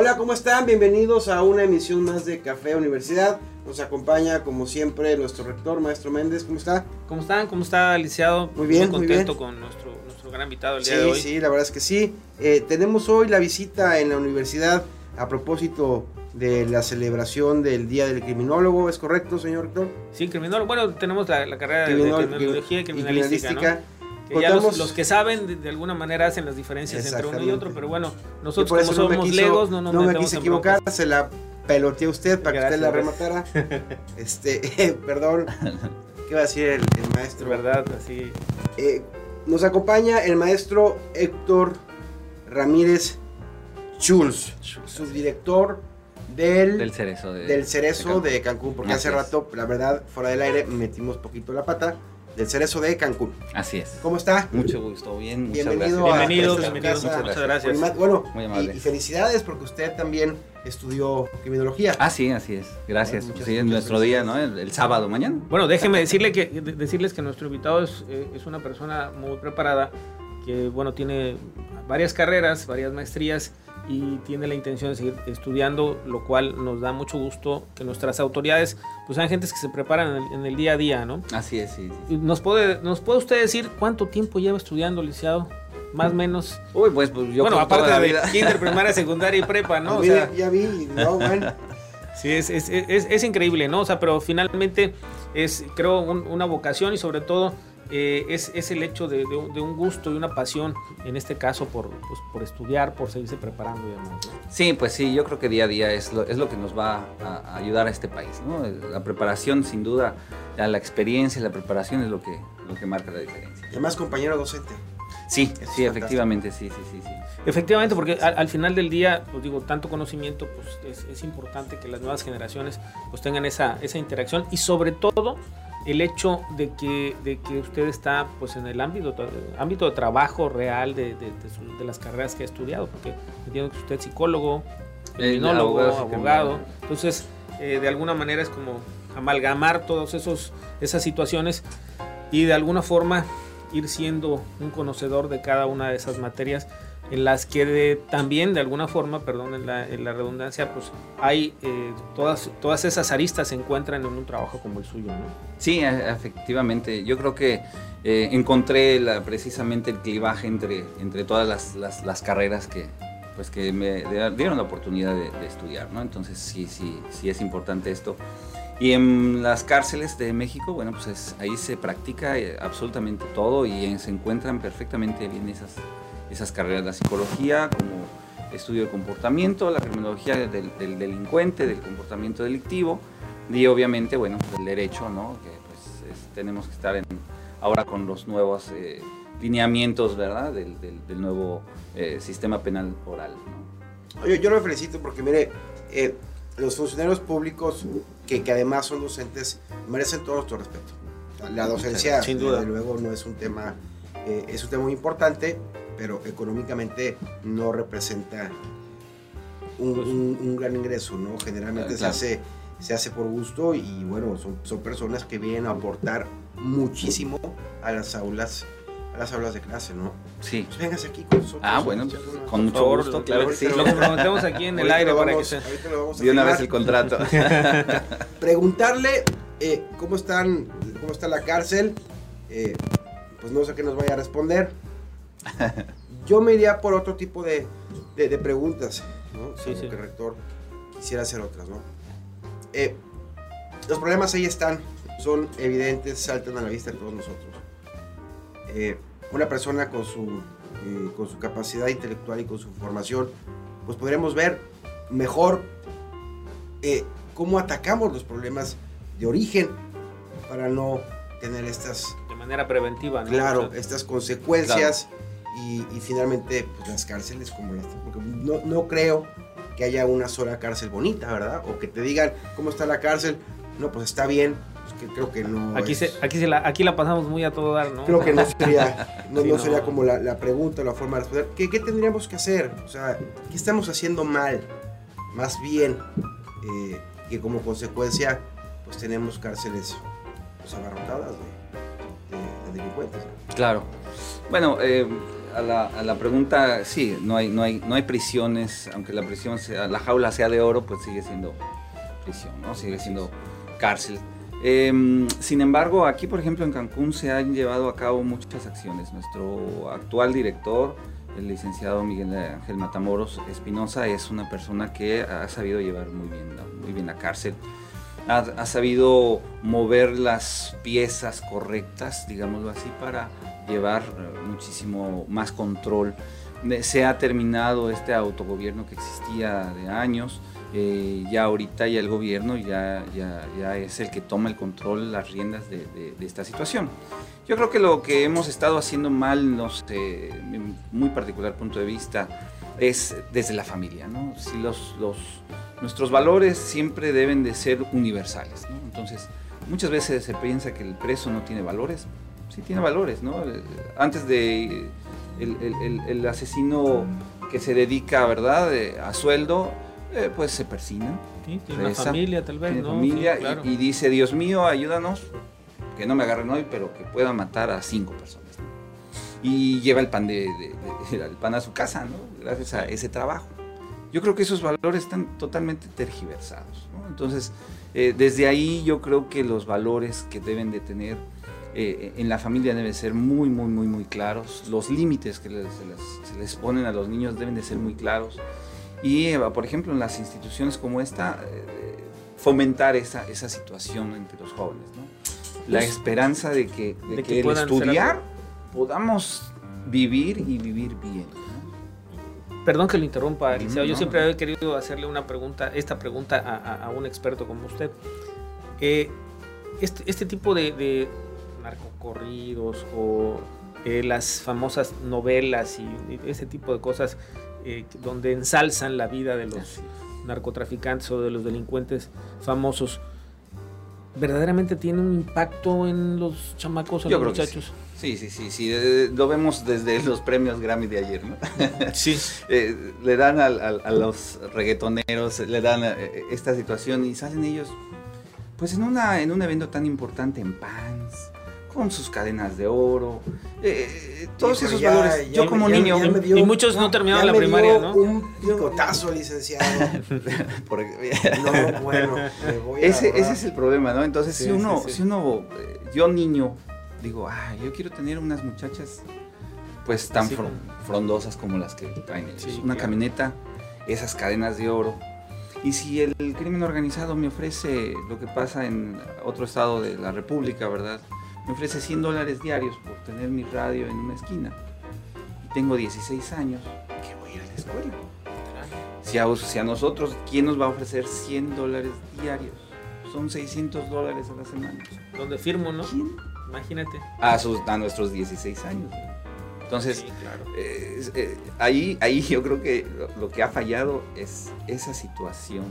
Hola, ¿cómo están? Bienvenidos a una emisión más de Café Universidad. Nos acompaña, como siempre, nuestro rector, maestro Méndez. ¿Cómo está? ¿Cómo están? ¿Cómo está, lisiado? Muy bien, muy contento con nuestro, nuestro gran invitado el sí, día de hoy. Sí, la verdad es que sí. Eh, tenemos hoy la visita en la universidad a propósito de la celebración del Día del Criminólogo. ¿Es correcto, señor rector? Sí, criminólogo. Bueno, tenemos la, la carrera de criminología y criminalística, ¿no? Que ya los, los, que saben de, de, alguna manera hacen las diferencias entre uno y otro, pero bueno, nosotros como somos no legos no nos No me quise equivocar, se la peloteé usted para Gracias, que usted la rematara. este, eh, perdón, ¿qué va a decir el, el maestro? ¿Verdad? Así. Eh, nos acompaña el maestro Héctor Ramírez Schulz, subdirector del, del cerezo, de, del cerezo de, Cancún. de Cancún, porque hace rato, la verdad, fuera del aire metimos poquito la pata del Cerezo de Cancún. Así es. ¿Cómo está? Mucho gusto, bien, muchas bienvenido gracias. Bienvenido, bienvenido, muchas, muchas gracias. Bueno, Muy amable. Y, y, felicidades porque usted también estudió criminología. Ah, sí, así es. Gracias. Bueno, muchas, sí, es nuestro día, ¿no? El, el, sábado mañana. Bueno, déjeme decirle que, decirles que nuestro invitado es, es una persona muy preparada que, bueno, tiene varias carreras, varias maestrías y tiene la intención de seguir estudiando, lo cual nos da mucho gusto que nuestras autoridades pues sean gentes que se preparan en el, en el día a día, ¿no? Así es, sí, sí. ¿Nos puede, ¿Nos puede usted decir cuánto tiempo lleva estudiando, licenciado? Más o menos. Uy, pues, pues yo Bueno, aparte de vida. kinder, primaria, secundaria y prepa, ¿no? O sea, ya vi, no, bueno. Sí, es, es, es, es, increíble, ¿no? O sea, pero finalmente es, creo, un, una vocación y sobre todo eh, es, es, el hecho de, de, de, un gusto y una pasión, en este caso por, pues, por estudiar, por seguirse preparando y demás. ¿no? Sí, pues sí, yo creo que día a día es lo, es lo que nos va a, ayudar a este país. ¿no? La preparación, sin duda, la experiencia, la preparación es lo que, lo que marca la diferencia. Y además, compañero docente. Sí, es sí, efectivamente, sí, sí, sí, sí. Efectivamente, porque al, al, final del día, pues digo, tanto conocimiento, pues es, es, importante que las nuevas generaciones pues tengan esa, esa interacción y sobre todo el hecho de que, de que usted está pues en el ámbito, ámbito de trabajo real de, de, de, su, de las carreras que ha estudiado, porque entiendo que usted es psicólogo, criminólogo, abogado, abogado. entonces eh, de alguna manera es como amalgamar todas esas situaciones y de alguna forma ir siendo un conocedor de cada una de esas materias en las que de, también de alguna forma, perdón en la, en la redundancia, pues hay eh, todas, todas esas aristas se encuentran en un trabajo como el suyo, ¿no? Sí, efectivamente. Yo creo que eh, encontré la, precisamente el clivaje entre, entre todas las, las, las, carreras que, pues que me dieron la oportunidad de, de, estudiar, ¿no? Entonces sí, sí, sí es importante esto. Y en las cárceles de México, bueno, pues es, ahí se practica eh, absolutamente todo y se encuentran perfectamente bien esas esas carreras, la psicología como estudio del comportamiento, la criminología del, del, delincuente, del comportamiento delictivo y obviamente, bueno, el derecho, ¿no? Que pues es, tenemos que estar en, ahora con los nuevos eh, lineamientos, ¿verdad? Del, del, del nuevo eh, sistema penal oral, ¿no? Yo, yo lo felicito porque, mire, eh, los funcionarios públicos que, que, además son docentes merecen todo nuestro respeto. La docencia, Sin duda. desde luego, no es un tema, eh, es un tema muy importante, pero económicamente no representa un, un, un gran ingreso, ¿no? Generalmente claro. se, hace, se hace por gusto y bueno, son, son personas que vienen a aportar muchísimo a las aulas las aulas de clase, ¿no? Sí. Pues véngase aquí con nosotros. Ah, bueno, pues, con mucho favor, gusto, claro que sí. Lo comprometemos aquí en el aire vamos, para que se... Ahorita lo vamos a De una vez el contrato. Preguntarle eh, cómo están, cómo está la cárcel, eh, pues no sé qué nos vaya a responder. Yo me iría por otro tipo de, de, de preguntas, ¿no? Sí, sí. que el rector quisiera hacer otras, ¿no? Eh, los problemas ahí están, son evidentes, saltan a la vista de todos nosotros. Eh, una persona con su, eh, con su capacidad intelectual y con su formación, pues podremos ver mejor eh, cómo atacamos los problemas de origen para no tener estas... De manera preventiva, ¿no? Claro, estas consecuencias claro. Y, y, finalmente pues las cárceles como las... Porque no, no creo que haya una sola cárcel bonita, ¿verdad? O que te digan cómo está la cárcel. No, pues está bien, que creo que no. Aquí, es, se, aquí, se la, aquí la pasamos muy a todo dar, ¿no? Creo que no sería, no, sí, no sería como la, la, pregunta, la forma de responder. ¿Qué, ¿Qué, tendríamos que hacer? O sea, ¿qué estamos haciendo mal? Más bien, eh, que como consecuencia, pues tenemos cárceles pues, abarrotadas de, de, de delincuentes. Claro. Bueno, eh, a, la, pregunta, sí, no hay, no, hay, no hay prisiones, aunque la prisión sea, la jaula sea de oro, pues sigue siendo prisión, ¿no? Sigue siendo cárcel. Em, sin embargo, aquí, por ejemplo, en Cancún se han llevado a cabo muchas acciones. Nuestro actual director, el licenciado Miguel Ángel Matamoros Espinosa, es una persona que ha sabido llevar muy bien, muy bien la cárcel ha, sabido mover las piezas correctas, digámoslo así, para llevar eh, muchísimo más control. Se ha terminado este autogobierno que existía de años, eh, ya ahorita ya el gobierno ya, ya, es el que toma el control, las riendas de, esta situación. Yo creo que lo que hemos estado haciendo mal, no sé, muy particular punto de vista, es desde la familia, ¿no? Si los, los, nuestros valores siempre deben de ser universales, ¿no? Entonces, muchas veces se piensa que el preso no tiene valores, sí tiene valores, ¿no? Antes de el, el, el asesino que se dedica, ¿verdad?, a sueldo, eh, pues se persina. Sí, tiene una familia tal vez, ¿no? familia y, dice, Dios mío, ayúdanos, que no me agarren hoy, pero que pueda matar a cinco personas y lleva el pan, de, el pan a su casa, ¿no? Gracias a ese trabajo. Yo creo que esos valores están totalmente tergiversados, ¿no? Entonces, eh, desde ahí yo creo que los valores que deben de tener eh, en la familia deben ser muy, muy, muy, muy claros. Los límites que se, les, ponen a los niños deben de ser muy claros. Y, eh, por ejemplo, en las instituciones como esta, fomentar esa, esa situación entre los jóvenes, ¿no? La pues, esperanza de que, de, que, el estudiar podamos vivir y vivir bien. Perdón que lo interrumpa, Eliseo. Yo siempre he querido hacerle una pregunta, esta pregunta a, un experto como usted. Eh, este, este, tipo de, narcocorridos o eh, las famosas novelas y, ese tipo de cosas eh, donde ensalzan la vida de los narcotraficantes o de los delincuentes famosos, ¿verdaderamente tiene un impacto en los chamacos o los muchachos? Sí, sí, sí, sí. Lo vemos desde los premios Grammy de ayer, ¿no? Sí. Eh, le dan a, los reggaetoneros, le dan eh, esta situación y salen ellos, pues en, una, en un evento tan importante en Pans, con sus cadenas de oro, eh, todos esos valores. Yo como niño, y muchos no, terminaron la primaria, ¿no? Un picotazo, licenciado. no, bueno, ese, ese es el problema, ¿no? Entonces, si uno, si uno, yo niño, digo, ah, yo quiero tener unas muchachas pues tan frondosas como las que traen ellos. Una camioneta, esas cadenas de oro. Y si el crimen organizado me ofrece lo que pasa en otro estado de la República, ¿verdad? Me ofrece 100 dólares diarios por tener mi radio en una esquina. Y tengo 16 años, ¿qué voy a ir a la escuela? Si a, si a nosotros, ¿quién nos va a ofrecer 100 dólares diarios? Son 600 dólares a la semana. ¿Dónde firmo, no? Imagínate. A, sus, a nuestros 16 años. Entonces, eh, ahí, ahí yo creo que lo, que ha fallado es esa situación.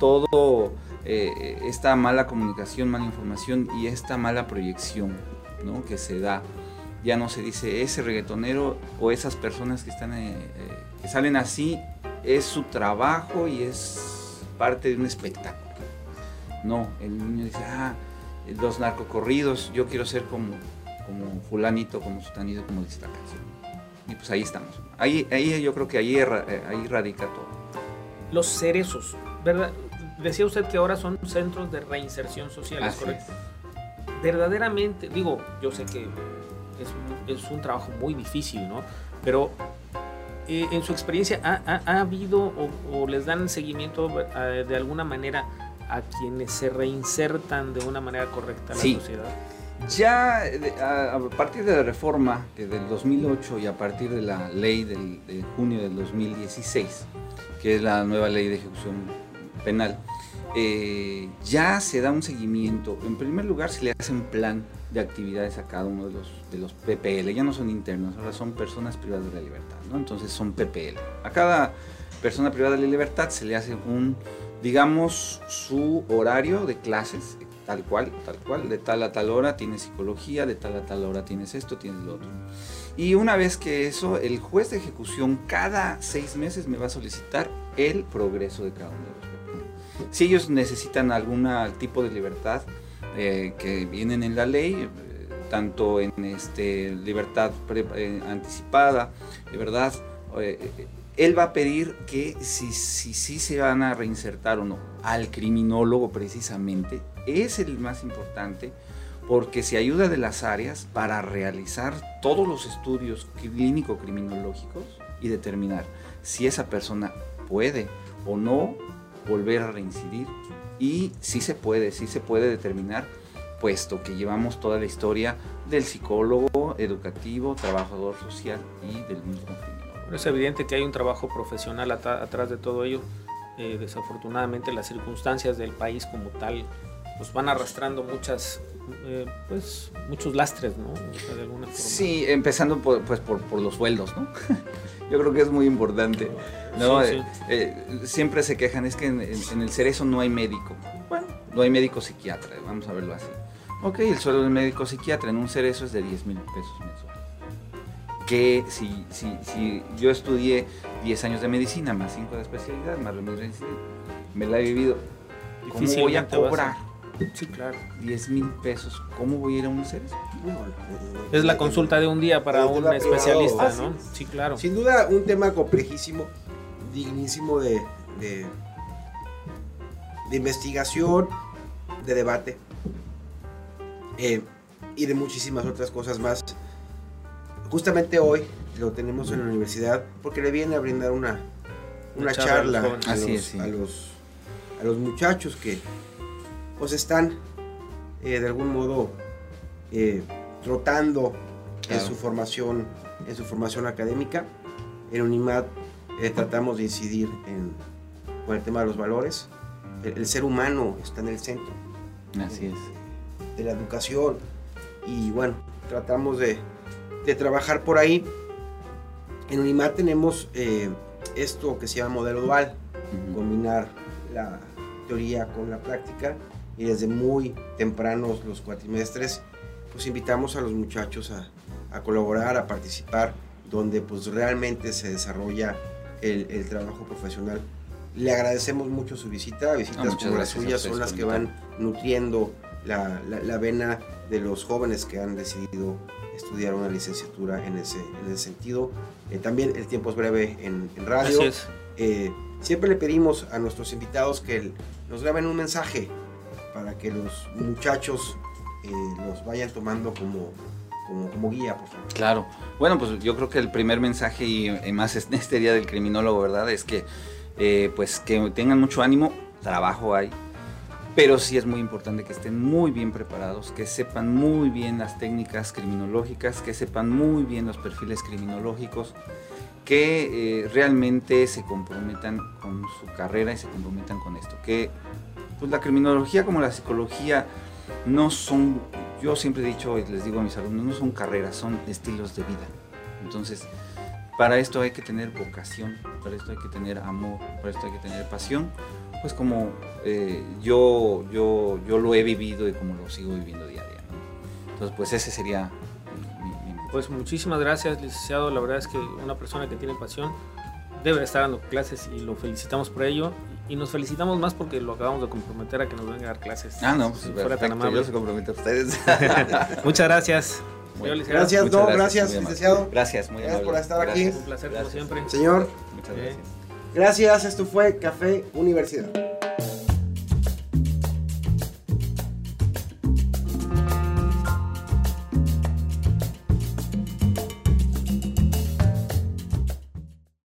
Todo eh, esta mala comunicación, mala información y esta mala proyección ¿no? que se da. Ya no se dice ese reggaetonero o esas personas que están eh, que salen así es su trabajo y es parte de un espectáculo. No, el niño dice, ah, los narcocorridos, yo quiero ser como, como fulanito, como sutanito, como dice la canción. Y pues ahí estamos. Ahí, ahí yo creo que ahí, eh, ahí radica todo. Los cerezos, ¿verdad? Decía usted que ahora son centros de reinserción social, ¿es correcto? Verdaderamente, digo, yo sé que es, es un trabajo muy difícil, ¿no? Pero eh, en su experiencia, ¿ha, ha, habido o, o, les dan seguimiento eh, de alguna manera a quienes se reinsertan de una manera correcta en la sociedad? Ya a, partir de la reforma del 2008 y a partir de la ley del, de junio del 2016, que es la nueva ley de ejecución penal, eh, ya se da un seguimiento. En primer lugar, se le hace un plan de actividades a cada uno de los, PPL. Ya no son internos, ahora son personas privadas de la libertad. ¿no? Entonces son PPL. A cada persona privada de la libertad se le hace un digamos, su horario de clases, tal cual, tal cual, de tal a tal hora tienes psicología, de tal a tal hora tienes esto, tienes lo otro. Y una vez que eso, el juez de ejecución cada seis meses me va a solicitar el progreso de cada uno de los Si ellos necesitan algún tipo de libertad eh, que vienen en la ley, eh, tanto en este, libertad eh, anticipada, de verdad, eh, él va a pedir que si, si, si se van a reinsertar o no al criminólogo precisamente, es el más importante porque se ayuda de las áreas para realizar todos los estudios clínico-criminológicos y determinar si esa persona puede o no volver a reincidir y si se puede, si se puede determinar, puesto que llevamos toda la historia del psicólogo, educativo, trabajador social y del mismo criminólogo. Es evidente que hay un trabajo profesional atrás de todo ello. Eh, desafortunadamente las circunstancias del país como tal pues van arrastrando muchas eh, pues muchos lastres, ¿no? de alguna forma. Sí, empezando por, pues por, por los sueldos, ¿no? Yo creo que es muy importante. ¿no? Eh, eh, siempre se quejan, es que en, el cerezo no hay médico. Bueno, no hay médico psiquiatra, vamos a verlo así. Ok, el sueldo del médico psiquiatra en un cerezo es de 10 mil pesos mensuales. Que si, si, si yo estudié 10 años de medicina, más 5 de especialidad, más lo me la he vivido. ¿Cómo voy a cobrar? Sí, claro. 10 mil pesos. ¿Cómo voy a ir a un cerezo? es la consulta de un día para un especialista, ¿no? Sí, claro. Sin duda, un tema complejísimo dignísimo de, de, investigación, de debate eh, y de muchísimas otras cosas más. Justamente hoy lo tenemos en la universidad porque le viene a brindar una, una charla, a, los, a, los, a, los, muchachos que pues están eh, de algún modo eh, trotando en su formación en su formación académica en UNIMAD eh, tratamos de incidir en, con el tema de los valores. El, ser humano está en el centro. Así es. De la educación. Y bueno, tratamos de, de trabajar por ahí. En UNIMAT tenemos eh, esto que se llama modelo dual, combinar la teoría con la práctica y desde muy tempranos los cuatrimestres, pues invitamos a los muchachos a, a colaborar, a participar, donde pues realmente se desarrolla el, trabajo profesional. Le agradecemos mucho su visita, visitas ah, como las suyas son las que van nutriendo la, la, vena de los jóvenes que han decidido estudiar una licenciatura en ese, en ese sentido. Eh, también el tiempo es breve en, radio. Eh, siempre le pedimos a nuestros invitados que nos graben un mensaje para que los muchachos eh, los vayan tomando como como, guía, por favor. Claro. Bueno, pues yo creo que el primer mensaje y, más en este día del criminólogo, ¿verdad? Es que eh, pues que tengan mucho ánimo, trabajo hay, pero sí es muy importante que estén muy bien preparados, que sepan muy bien las técnicas criminológicas, que sepan muy bien los perfiles criminológicos, que eh, realmente se comprometan con su carrera y se comprometan con esto, que pues la criminología como la psicología no son yo siempre he dicho y les digo a mis alumnos, no son carreras, son estilos de vida. Entonces, para esto hay que tener vocación, para esto hay que tener amor, para esto hay que tener pasión, pues como eh, yo, yo, yo lo he vivido y como lo sigo viviendo día a día. Entonces, pues ese sería mi, mi, Pues muchísimas gracias, licenciado. La verdad es que una persona que tiene pasión debe estar dando clases y lo felicitamos por ello. Y nos felicitamos más porque lo acabamos de comprometer a que nos venga a dar clases. Ah, no, pues si fuera tan amable. Yo se comprometo a ustedes. Muchas gracias. gracias, no, gracias, licenciado. Gracias, muy gracias por estar aquí. Un placer, como siempre. Señor. Muchas gracias. Gracias, esto fue Café Universidad.